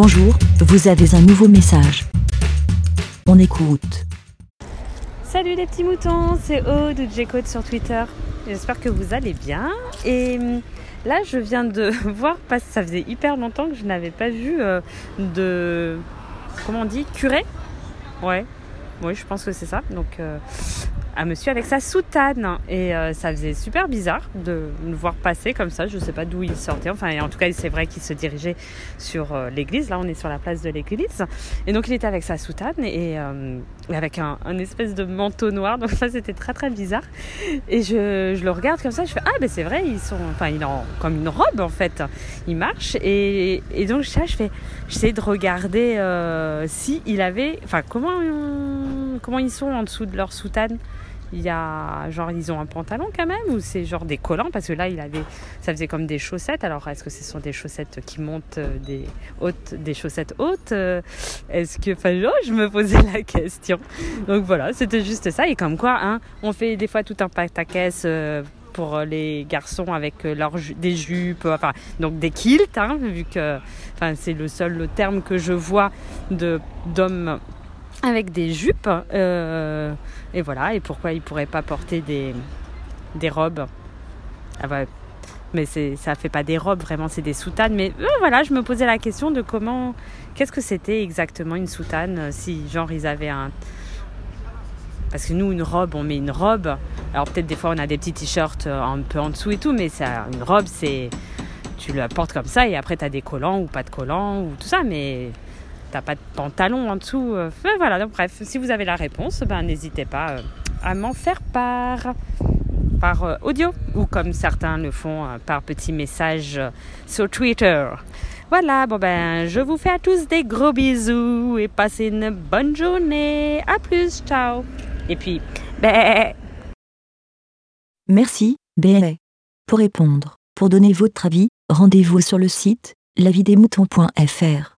Bonjour, vous avez un nouveau message. On écoute. Salut les petits moutons, c'est Aude ou J-Code sur Twitter. J'espère que vous allez bien. Et hum, là, je viens de voir, parce que ça faisait hyper longtemps que je n'avais pas vu euh, de. Comment on dit Curé? Ouais. Oui, je pense que c'est ça. Donc, euh, un monsieur avec sa soutane. Et euh, ça faisait super bizarre de le voir passer comme ça. Je ne sais pas d'où il sortait. Enfin, en tout cas, c'est vrai qu'il se dirigeait sur euh, l'église. Là, on est sur la place de l'église. Et donc, il était avec sa soutane et, euh, avec un, espèce de manteau noir. Donc, ça, c'était très, très bizarre. Et je, je le regarde comme ça. Je fais Ah, ben c'est vrai, ils sont. Enfin, il en, comme une robe, en fait. Il marche. Et, et donc, ça, je fais. J'essaie de regarder si il avait. Enfin, comment, comment ils sont en dessous de leur soutane? Il y a genre ils ont un pantalon quand même ou c'est genre des collants? Parce que là il avait ça faisait comme des chaussettes. Alors est-ce que ce sont des chaussettes qui montent euh, des hautes des chaussettes hautes euh, est-ce que enfin oh, je me posais la question. Donc voilà c'était juste ça. Et comme quoi hein on fait des fois tout un pataquès euh, pour les garçons avec leurs ju- des jupes enfin donc des kilts hein, vu que c'est le seul terme que je vois de d'hommes avec des jupes euh, et voilà et pourquoi ils pourraient pas porter des des robes. Ah mais ça fait pas des robes vraiment c'est des soutanes. Mais euh, voilà je me posais la question de comment qu'est-ce que c'était exactement une soutane euh, si genre ils avaient un parce que nous une robe on met une robe. Alors peut-être des fois on a des petits t-shirts un peu en dessous et tout mais ça une robe c'est tu la portes comme ça et après tu as des collants ou pas de collants ou tout ça mais t'as pas de pantalon en dessous. euh, voilà, donc bref, si vous avez la réponse, ben, n'hésitez pas euh, à m'en faire part par euh, audio ou comme certains le font par petit message sur Twitter. Voilà, bon ben, je vous fais à tous des gros bisous et passez une bonne journée. À plus, ciao. Et puis, ben, Merci, BLA. Pour répondre, pour donner votre avis, rendez-vous sur le site lavidemouton.fr.